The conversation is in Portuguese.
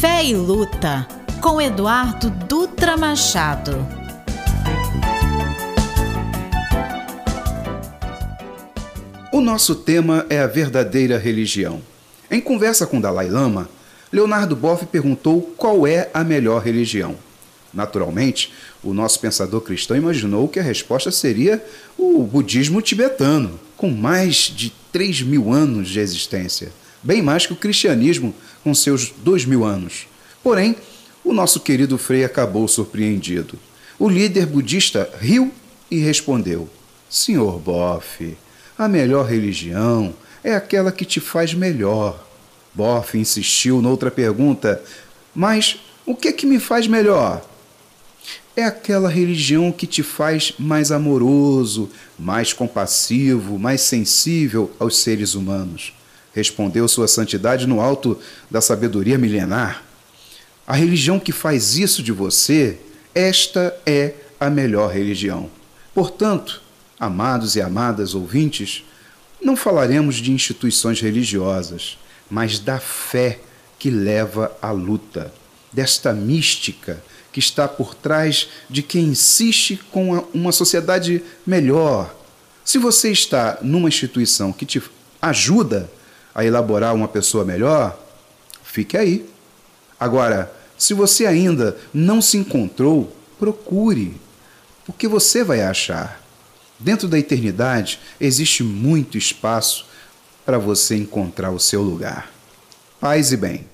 Fé e Luta, com Eduardo Dutra Machado. O nosso tema é a verdadeira religião. Em conversa com Dalai Lama, Leonardo Boff perguntou qual é a melhor religião. Naturalmente, o nosso pensador cristão imaginou que a resposta seria o budismo tibetano, com mais de 3 mil anos de existência, bem mais que o cristianismo com seus 2 mil anos. Porém, o nosso querido Frei acabou surpreendido. O líder budista riu e respondeu: Senhor Boff, a melhor religião é aquela que te faz melhor. Boff insistiu noutra pergunta: Mas o que é que me faz melhor? é aquela religião que te faz mais amoroso, mais compassivo, mais sensível aos seres humanos. Respondeu Sua Santidade no alto da sabedoria milenar. A religião que faz isso de você, esta é a melhor religião. Portanto, amados e amadas ouvintes, não falaremos de instituições religiosas, mas da fé que leva à luta, desta mística que está por trás de quem insiste com uma sociedade melhor. Se você está numa instituição que te ajuda a elaborar uma pessoa melhor, fique aí. Agora, se você ainda não se encontrou, procure, porque você vai achar. Dentro da eternidade existe muito espaço para você encontrar o seu lugar. Paz e bem.